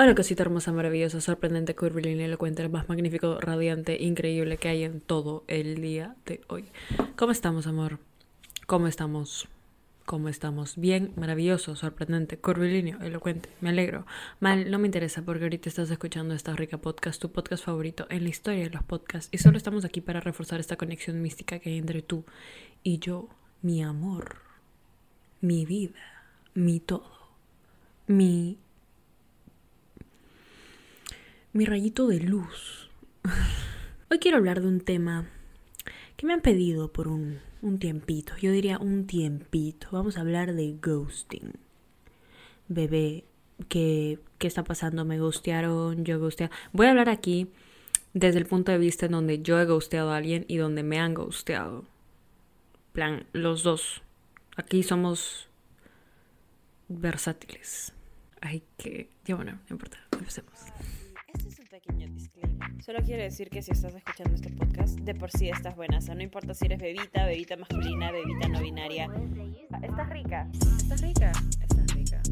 Hola cosita hermosa, maravillosa, sorprendente, curvilínea, elocuente, el más magnífico, radiante, increíble que hay en todo el día de hoy. ¿Cómo estamos, amor? ¿Cómo estamos? ¿Cómo estamos? Bien, maravilloso, sorprendente, curvilíneo, elocuente. Me alegro. Mal, no me interesa porque ahorita estás escuchando esta rica podcast, tu podcast favorito en la historia de los podcasts. Y solo estamos aquí para reforzar esta conexión mística que hay entre tú y yo, mi amor, mi vida, mi todo, mi mi rayito de luz. Hoy quiero hablar de un tema que me han pedido por un, un, tiempito. Yo diría un tiempito. Vamos a hablar de ghosting. Bebé, ¿qué, qué está pasando? ¿Me ghostearon? ¿Yo ghosteado? Voy a hablar aquí desde el punto de vista en donde yo he ghosteado a alguien y donde me han ghosteado. plan, los dos. Aquí somos versátiles. Ay, que... Ya bueno, no importa. Empecemos. Pequeño disclaimer. Solo quiero decir que si estás escuchando este podcast, de por sí estás buena. O sea, no importa si eres bebita, bebita masculina, bebita no binaria. Estás rica. Estás rica. Estás rica.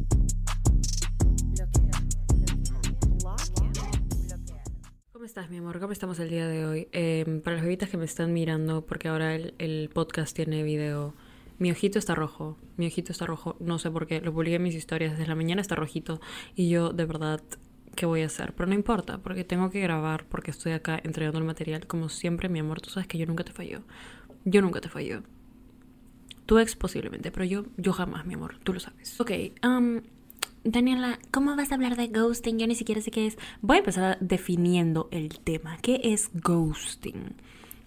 ¿Cómo estás, mi amor? ¿Cómo estamos el día de hoy? Eh, para las bebitas que me están mirando, porque ahora el, el, podcast tiene video, mi ojito está rojo. Mi ojito está rojo, no sé por qué. Lo publiqué en mis historias desde la mañana, está rojito. Y yo, de verdad, ¿qué voy a hacer? Pero no importa, porque tengo que grabar, porque estoy acá entregando el material. Como siempre, mi amor, tú sabes que yo nunca te fallo. Yo nunca te fallo. Tu ex posiblemente, pero yo, yo jamás, mi amor, tú lo sabes. Ok, um, Daniela, ¿cómo vas a hablar de ghosting? Yo ni siquiera sé qué es. Voy a empezar definiendo el tema. ¿Qué es ghosting?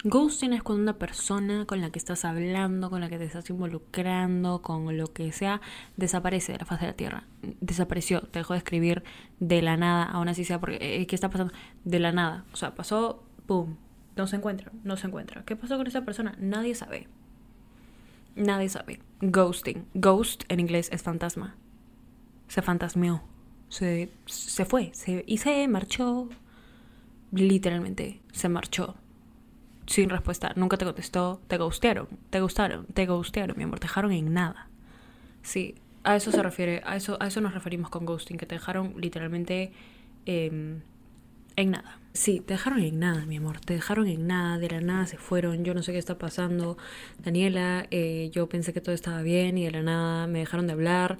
Ghosting es cuando una persona con la que estás hablando, con la que te estás involucrando, con lo que sea, desaparece de la faz de la tierra. Desapareció, te dejó de escribir de la nada, aún así sea porque, eh, ¿qué está pasando? De la nada. O sea, pasó, ¡pum! No se encuentra, no se encuentra. ¿Qué pasó con esa persona? Nadie sabe. Nadie sabe. Ghosting. Ghost en inglés es fantasma. Se fantasmeó. Se, se fue. Se, y se marchó. Literalmente, se marchó sin respuesta, nunca te contestó, te gustearon, te gustaron, te gustearon, mi amor, te dejaron en nada. Sí, a eso se refiere, a eso, a eso nos referimos con ghosting, que te dejaron literalmente eh, en nada. Sí, te dejaron en nada, mi amor, te dejaron en nada, de la nada se fueron, yo no sé qué está pasando. Daniela, eh, yo pensé que todo estaba bien y de la nada me dejaron de hablar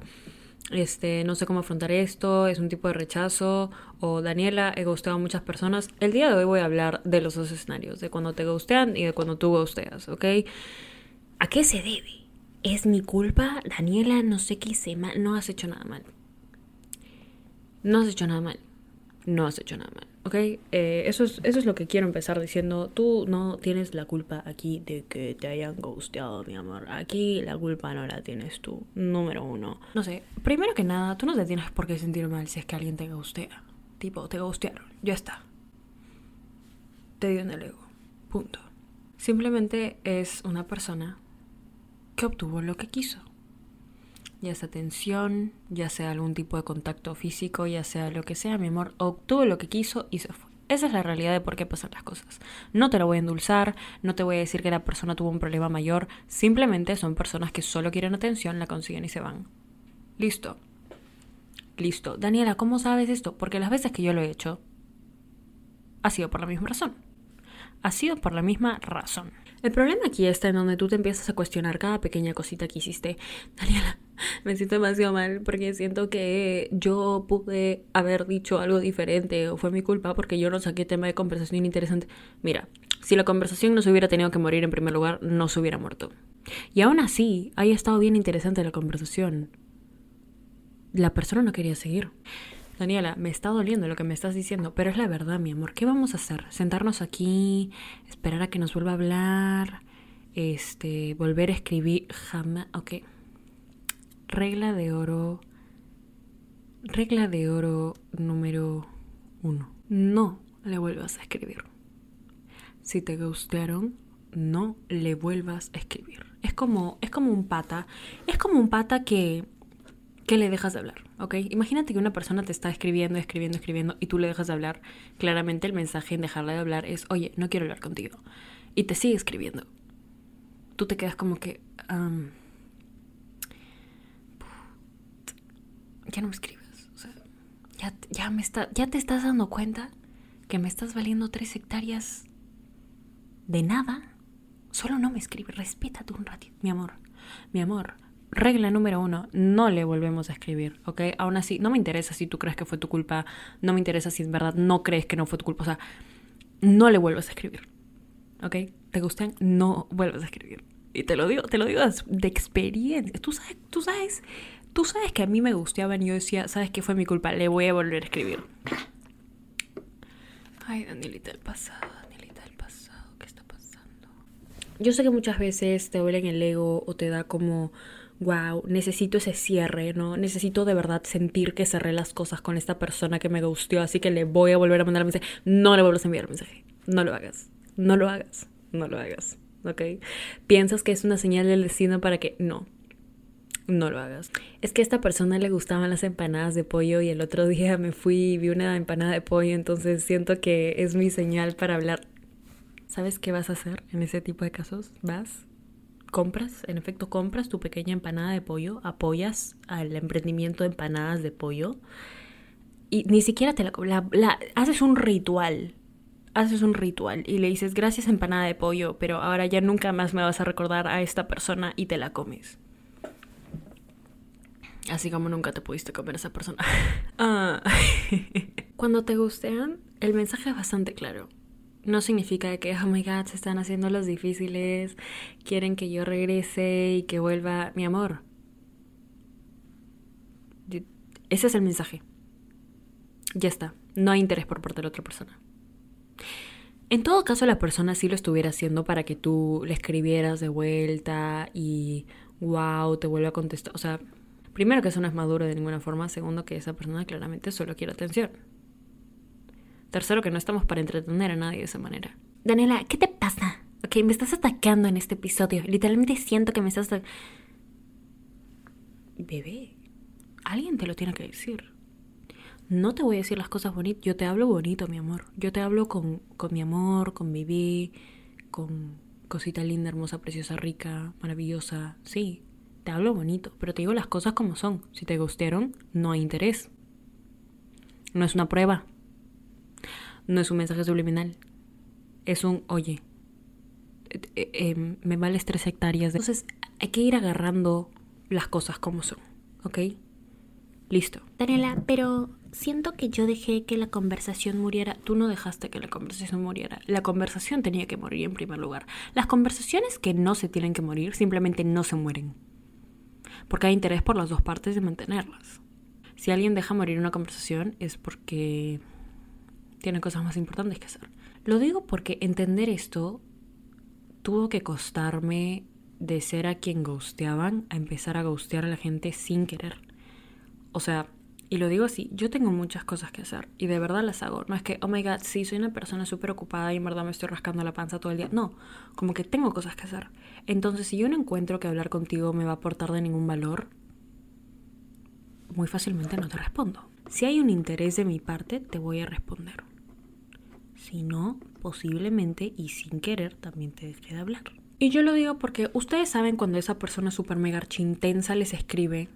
este, no sé cómo afrontar esto, es un tipo de rechazo, o Daniela, he gusteado a muchas personas. El día de hoy voy a hablar de los dos escenarios, de cuando te gustean y de cuando tú gusteas, ¿ok? ¿A qué se debe? ¿Es mi culpa? Daniela, no sé qué hice mal, no has hecho nada mal. No has hecho nada mal. No has hecho nada mal. ¿Ok? Eh, eso, es, eso es lo que quiero empezar diciendo. Tú no tienes la culpa aquí de que te hayan ghosteado, mi amor. Aquí la culpa no la tienes tú, número uno. No sé, primero que nada, tú no te tienes por qué sentir mal si es que alguien te ghostea. Tipo, te ghostearon, ya está. Te dio en el ego, punto. Simplemente es una persona que obtuvo lo que quiso ya sea atención, ya sea algún tipo de contacto físico, ya sea lo que sea, mi amor, obtuvo lo que quiso y se fue. Esa es la realidad de por qué pasan las cosas. No te lo voy a endulzar, no te voy a decir que la persona tuvo un problema mayor, simplemente son personas que solo quieren atención, la consiguen y se van. Listo. Listo. Daniela, ¿cómo sabes esto? Porque las veces que yo lo he hecho, ha sido por la misma razón. Ha sido por la misma razón. El problema aquí está en donde tú te empiezas a cuestionar cada pequeña cosita que hiciste. Daniela, me siento demasiado mal porque siento que yo pude haber dicho algo diferente o fue mi culpa porque yo no saqué tema de conversación interesante. Mira, si la conversación no se hubiera tenido que morir en primer lugar, no se hubiera muerto. Y aún así, haya estado bien interesante la conversación. La persona no quería seguir. Daniela, me está doliendo lo que me estás diciendo, pero es la verdad, mi amor. ¿Qué vamos a hacer? ¿Sentarnos aquí? ¿Esperar a que nos vuelva a hablar? Este, volver a escribir jamás. Ok. Regla de oro. Regla de oro número uno. No le vuelvas a escribir. Si te gustaron, no le vuelvas a escribir. Es como, es como un pata. Es como un pata que que le dejas de hablar, ¿ok? Imagínate que una persona te está escribiendo, escribiendo, escribiendo y tú le dejas de hablar. Claramente el mensaje en dejarle de hablar es, oye, no quiero hablar contigo. Y te sigue escribiendo. Tú te quedas como que... ya no me escribes. O sea, Ya, ya, me está, ya te estás dando cuenta que me estás valiendo tres hectáreas de nada. Solo no me escribe, respétate un ratito, mi amor. Mi amor, regla número uno, no le volvemos a escribir, ¿ok? Aún así, no me interesa si tú crees que fue tu culpa, no me interesa si en verdad no crees que no fue tu culpa, o sea, no le vuelvas a escribir, ¿ok? ¿Te gustan? No vuelvas a escribir. Y te lo digo, te lo digo de experiencia. Tú sabes, tú sabes, tú sabes que a mí me gustaban y yo decía, ¿sabes qué fue mi culpa? Le voy a volver a escribir. Ay, Danielita del pasado, Danielita del pasado, ¿qué está pasando? Yo sé que muchas veces te duele en el ego o te da como wow, necesito ese cierre, ¿no? Necesito de verdad sentir que cerré las cosas con esta persona que me gustó, así que le voy a volver a mandar mensaje. No le vuelvas a enviar mensaje. No lo hagas. No lo hagas. No lo hagas. ¿Ok? Piensas que es una señal del destino para que no. No lo hagas. Es que a esta persona le gustaban las empanadas de pollo y el otro día me fui y vi una empanada de pollo, entonces siento que es mi señal para hablar. ¿Sabes qué vas a hacer en ese tipo de casos? Vas compras, en efecto compras tu pequeña empanada de pollo, apoyas al emprendimiento de empanadas de pollo y ni siquiera te la, la, haces un ritual, haces un ritual y le dices gracias empanada de pollo, pero ahora ya nunca más me vas a recordar a esta persona y te la comes. Así como nunca te pudiste comer a esa persona. Ah. Cuando te gustean, el mensaje es bastante claro no significa que, oh my god, se están haciendo los difíciles, quieren que yo regrese y que vuelva mi amor. Ese es el mensaje. Ya está, no hay interés por parte de la otra persona. En todo caso, la persona sí lo estuviera haciendo para que tú le escribieras de vuelta y wow, te vuelva a contestar. O sea, primero que eso no es maduro de ninguna forma, segundo que esa persona claramente solo quiere atención. Tercero, que no estamos para entretener a nadie de esa manera. Daniela, ¿qué te pasa? Ok, me estás atacando en este episodio. Literalmente siento que me estás... Bebé, alguien te lo tiene que decir. No te voy a decir las cosas bonitas. Yo te hablo bonito, mi amor. Yo te hablo con, con mi amor, con bebé, con cosita linda, hermosa, preciosa, rica, maravillosa. Sí, te hablo bonito, pero te digo las cosas como son. Si te gustaron, no hay interés. No es una prueba, no es un mensaje subliminal. Es un, oye, eh, eh, em, me vales tres hectáreas. De... Entonces hay que ir agarrando las cosas como son, ¿ok? Listo. Daniela, pero siento que yo dejé que la conversación muriera. Tú no dejaste que la conversación muriera. La conversación tenía que morir en primer lugar. Las conversaciones que no se tienen que morir simplemente no se mueren. Porque hay interés por las dos partes de mantenerlas. Si alguien deja morir una conversación es porque tiene cosas más importantes que hacer. Lo digo porque entender esto tuvo que costarme de ser a quien gusteaban a empezar a gustear a la gente sin querer. O sea, y lo digo así, yo tengo muchas cosas que hacer y de verdad las hago. No es que, oh my god, sí, soy una persona súper ocupada y en verdad me estoy rascando la panza todo el día. No, como que tengo cosas que hacer. Entonces, si yo no encuentro que hablar contigo me va a aportar de ningún valor, muy fácilmente no te respondo. Si hay un interés de mi parte, te voy a responder. Si no, posiblemente y sin querer también te deje de hablar. Y yo lo digo porque ustedes saben cuando esa persona super mega intensa les escribe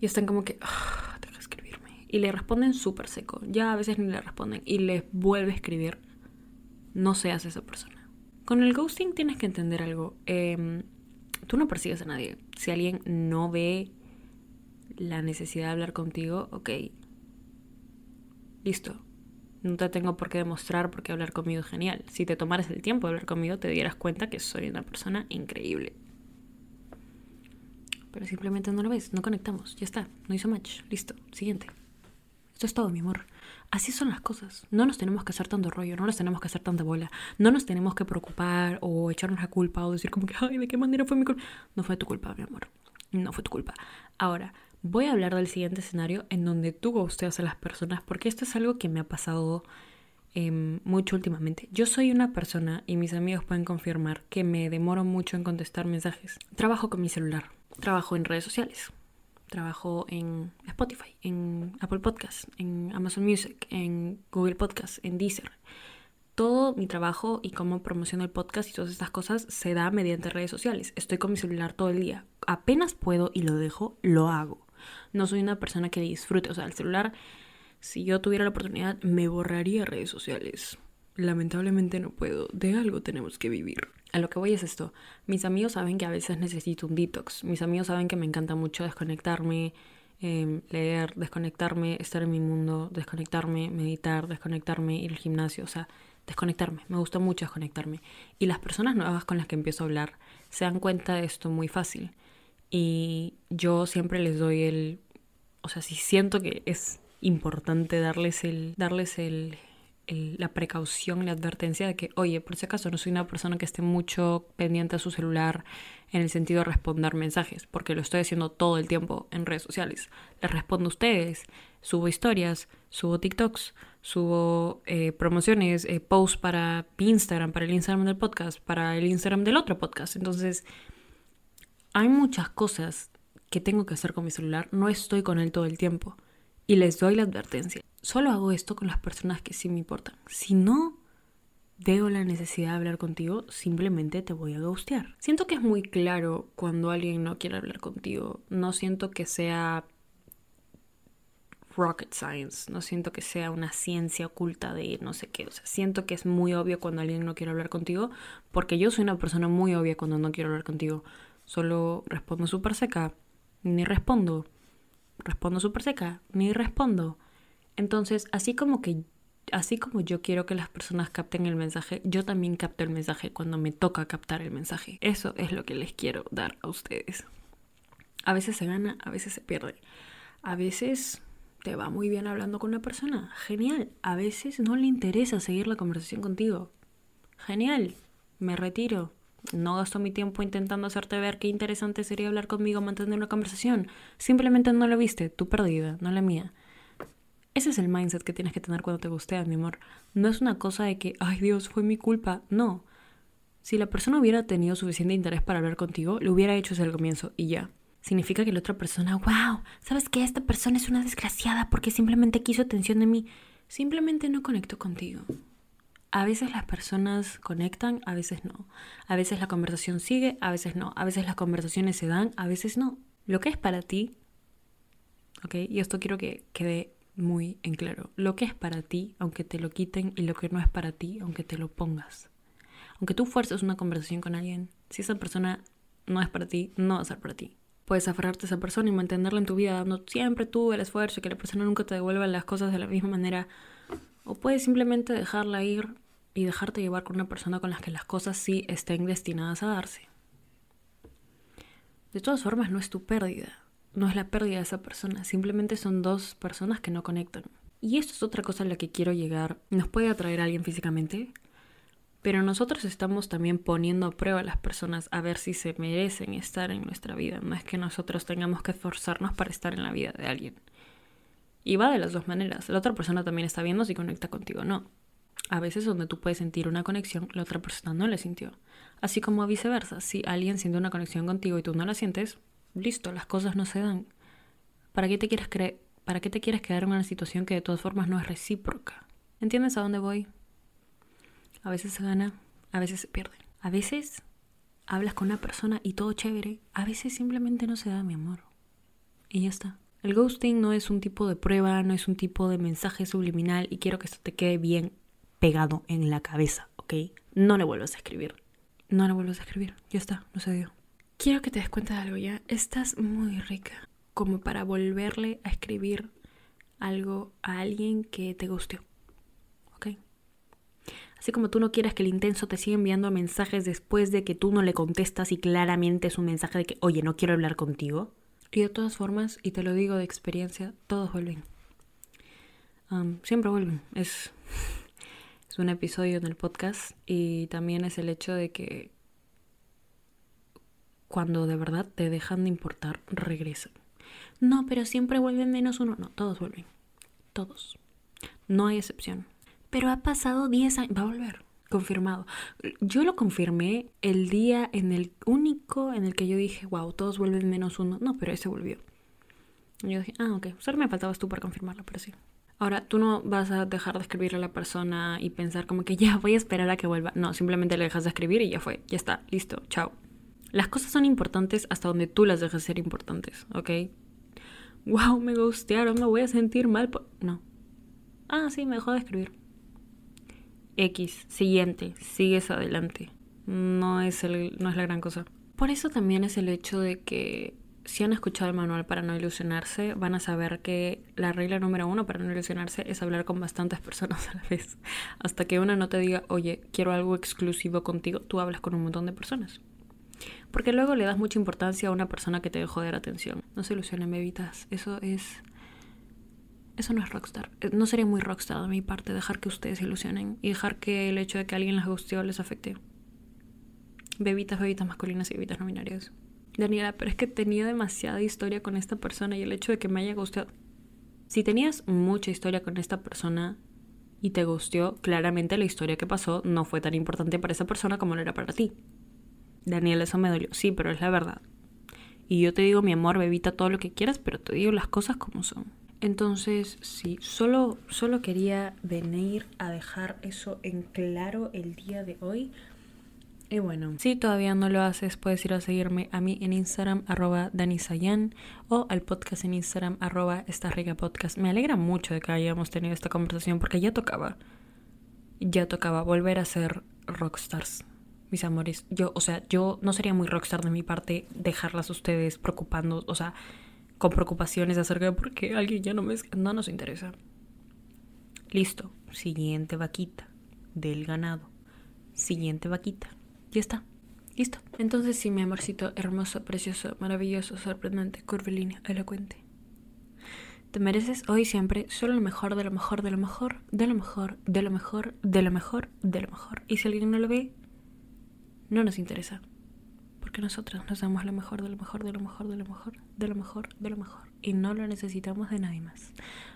y están como que, ah, deja de escribirme. Y le responden súper seco. Ya a veces ni le responden y les vuelve a escribir. No seas esa persona. Con el ghosting tienes que entender algo. Em, tú no persigues a nadie. Si alguien no ve la necesidad de hablar contigo, ok. Listo no te tengo por qué demostrar porque hablar conmigo es genial. Si te tomaras el tiempo de hablar conmigo, te dieras cuenta que soy una persona increíble. Pero simplemente no lo ves, no conectamos, ya está, no hizo match, listo, siguiente. Esto es todo, mi amor. Así son las cosas. No nos tenemos que hacer tanto rollo, no nos tenemos que hacer tanta bola, no nos tenemos que preocupar o echarnos la culpa o decir como que, ay, ¿de qué manera fue mi culpa? No fue tu culpa, mi amor. No fue tu culpa. Ahora, voy a hablar del siguiente escenario en donde tú gusteas a las personas, porque esto es algo que me ha pasado em, mucho últimamente. Yo soy una persona, y mis amigos pueden confirmar, que me demoro mucho en contestar mensajes. Trabajo con mi celular, trabajo en redes sociales, trabajo en Spotify, en Apple Podcasts, en Amazon Music, en Google Podcasts, en Deezer. Todo mi trabajo y cómo promociono el podcast y todas estas cosas se da mediante redes sociales. Estoy con mi celular todo el día. Apenas puedo y lo dejo, lo hago. No soy una persona que disfrute, o sea, el celular, si yo tuviera la oportunidad, me borraría redes sociales. Lamentablemente no puedo, de algo tenemos que vivir. A lo que voy es esto, mis amigos saben que a veces necesito un detox, mis amigos saben que me encanta mucho desconectarme, em, leer, desconectarme, estar en mi mundo, desconectarme, meditar, desconectarme, ir al gimnasio, o sea, desconectarme, me gusta mucho desconectarme. Y las personas nuevas con las que empiezo a hablar se dan cuenta de esto muy fácil. Y yo siempre les doy el, o sea, si siento que es importante darles el, darles el, la precaución, la advertencia de que, oye, por si acaso no soy una persona que esté mucho pendiente a su celular en el sentido de responder mensajes, porque lo estoy haciendo todo el tiempo en redes sociales. Les respondo a ustedes, subo historias, subo TikToks, subo eh, promociones, eh, posts para Instagram, para el Instagram del podcast, para el Instagram del otro podcast. Entonces, hay muchas cosas que tengo que hacer con mi celular, no estoy con él todo el tiempo. Y les doy la advertencia. Solo hago esto con las personas que sí me importan. Si no veo la necesidad de hablar contigo, simplemente te voy a ghostear. Siento que es muy claro cuando alguien no quiere hablar contigo. No siento que sea rocket science, no siento que sea una ciencia oculta de no sé qué, o sea, siento que es muy obvio cuando alguien no quiere hablar contigo, porque yo soy una persona muy obvia cuando no quiero hablar contigo. Solo respondo súper seca, ni respondo. Respondo súper seca, ni respondo. Entonces, así como que así como yo quiero que las personas capten el mensaje, yo también capto el mensaje cuando me toca captar el mensaje. Eso es lo que les quiero dar a ustedes. A veces se gana, a veces se pierde. A veces te va muy bien hablando con una persona. Genial. A veces no le interesa seguir la conversación contigo. Genial. Me retiro. No gasto mi tiempo intentando hacerte ver qué interesante sería hablar conmigo, mantener una conversación. Simplemente no lo viste, tu perdida, no la mía. Ese es el mindset que tienes que tener cuando te gusteas, mi amor. No es una cosa de que, ay Dios, fue mi culpa. No. Si la persona hubiera tenido suficiente interés para hablar contigo, lo hubiera hecho desde el comienzo y ya significa que la otra persona, wow, ¿sabes que esta persona es una desgraciada porque simplemente quiso atención de mí? Simplemente no conecto contigo. A veces las personas conectan, a veces no. A veces la conversación sigue, a veces no. A veces las conversaciones se dan, a veces no. Lo que es para ti, ¿ok? Y esto quiero que quede muy en claro. Lo que es para ti, aunque te lo quiten, y lo que no es para ti, aunque te lo pongas. Aunque tú fuerces una conversación con alguien, si esa persona no es para ti, no va a ser para ti. Puedes aferrarte a esa persona y mantenerla en tu vida dando siempre tú el esfuerzo y que la persona nunca te devuelva las cosas de la misma manera. O puedes simplemente dejarla ir y dejarte llevar con una persona con la que las cosas sí estén destinadas a darse. De todas formas, no es tu pérdida, no es la pérdida de esa persona, simplemente son dos personas que no conectan. Y esto es otra cosa a la que quiero llegar. ¿Nos puede atraer a alguien físicamente? Pero nosotros estamos también poniendo a prueba a las personas a ver si se merecen estar en nuestra vida. No es que nosotros tengamos que esforzarnos para estar en la vida de alguien. Y va de las dos maneras. La otra persona también está viendo si conecta contigo o no. A veces donde tú puedes sentir una conexión, la otra persona no la sintió. Así como viceversa. Si alguien siente una conexión contigo y tú no la sientes, listo, las cosas no se dan. ¿Para qué te quieres creer? ¿Para qué te quieres quedar en una situación que de todas formas no es recíproca? ¿Entiendes a dónde voy? A veces se gana, a veces se pierde. A veces hablas con una persona y todo chévere. A veces simplemente no se da, mi amor. Y ya está. El ghosting no es un tipo de prueba, no es un tipo de mensaje subliminal y quiero que esto te quede bien pegado en la cabeza, ¿ok? No le vuelvas a escribir. No le vuelvas a escribir. Ya está, no se dio. Quiero que te des cuenta de algo ya. Estás muy rica como para volverle a escribir algo a alguien que te gusteó. Así como tú no quieres que el intenso te siga enviando mensajes después de que tú no le contestas y claramente es un mensaje de que, oye, no quiero hablar contigo. Y de todas formas, y te lo digo de experiencia, todos vuelven. siempre vuelven. Es, es un episodio en el podcast y también es el hecho de que cuando de verdad te dejan de importar, regresan. No, pero siempre vuelven menos uno. No, todos vuelven. Todos. No hay excepción. Pero ha pasado 10 años, va a volver, confirmado. Yo lo confirmé el día en el único en el que yo dije, wow, todos vuelven menos uno. No, pero ese volvió. Y yo dije, ah, ok, solo me faltabas tú para confirmarlo, pero sí. Ahora, tú no vas a dejar de escribirle a la persona y pensar como que ya voy a esperar a que vuelva. No, simplemente le dejas de escribir y ya fue, ya está, listo, chao. Las cosas son importantes hasta donde tú las dejas ser importantes, ¿ok? wow, me gustearon, me voy a sentir mal. No. Ah, sí, me dejó de escribir. X, siguiente, sigues adelante. No es, el, no es la gran cosa. Por eso también es el hecho de que si han escuchado el manual para no ilusionarse, van a saber que la regla número uno para no ilusionarse es hablar con bastantes personas a la vez. Hasta que una no te diga, oye, quiero algo exclusivo contigo, tú hablas con un montón de personas. Porque luego le das mucha importancia a una persona que te dejó de dar atención. No se ilusionen, bebitas. Eso es. Eso no es rockstar. Eh, no sería muy rockstar de mi parte dejar que ustedes se ilusionen y dejar que el hecho de que alguien les guste les afecte. Bebitas, bebitas masculinas y bebitas no binarias. Daniela, pero es que tenía demasiada historia con esta persona y el hecho de que me haya gustado. Si tenías mucha historia con esta persona y te gustó, claramente la historia que pasó no fue tan importante para esa persona como lo era para ti. Daniela, eso me dolió. Sí, pero es la verdad. Y yo te digo, mi amor, bebita todo lo que quieras, pero te digo las cosas como son. Entonces, sí, solo, solo quería venir a dejar eso en claro el día de hoy y bueno, si todavía no lo haces, puedes ir a seguirme a mí en Instagram, arroba danisayan, o al podcast en Instagram, arroba podcast. Me alegra mucho de que hayamos tenido esta conversación porque ya tocaba, ya tocaba volver a ser rockstars, mis amores. Yo, o sea, yo no sería muy rockstar de mi parte dejarlas ustedes preocupando, o sea, con preocupaciones acerca de por qué alguien ya no me... No nos interesa. Listo, siguiente vaquita del ganado. Siguiente vaquita. Ya está. Listo. Entonces sí, mi amorcito hermoso, precioso, maravilloso, sorprendente, curvilíneo, elocuente. Te mereces hoy siempre solo lo mejor, de lo mejor, de lo mejor, de lo mejor, de lo mejor, de lo mejor, de lo mejor. Y si alguien no lo ve, no nos interesa. Porque nosotros nos damos lo mejor, de lo mejor, de lo mejor, de lo mejor, de lo mejor, de lo mejor. Y no lo necesitamos de nadie más.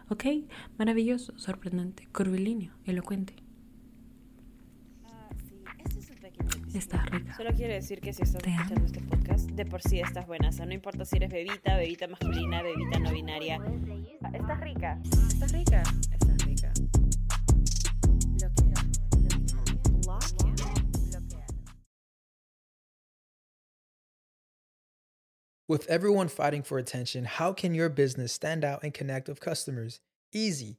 ¿Ok? Maravilloso, sorprendente, curvilíneo, elocuente. Estás rica. Solo quiero decir que si estás escuchando este podcast, de por sí estás buena. O sea, no importa si eres bebita, bebita masculina, bebita no binaria. Estás rica. Estás rica. Estás rica. With everyone fighting for attention, how can your business stand out and connect with customers? Easy.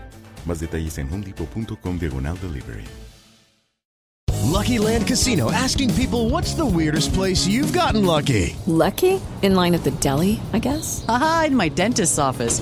Más detalles en homedepot.com diagonal delivery. Lucky Land Casino asking people what's the weirdest place you've gotten lucky? Lucky? In line at the deli, I guess? Aha, in my dentist's office.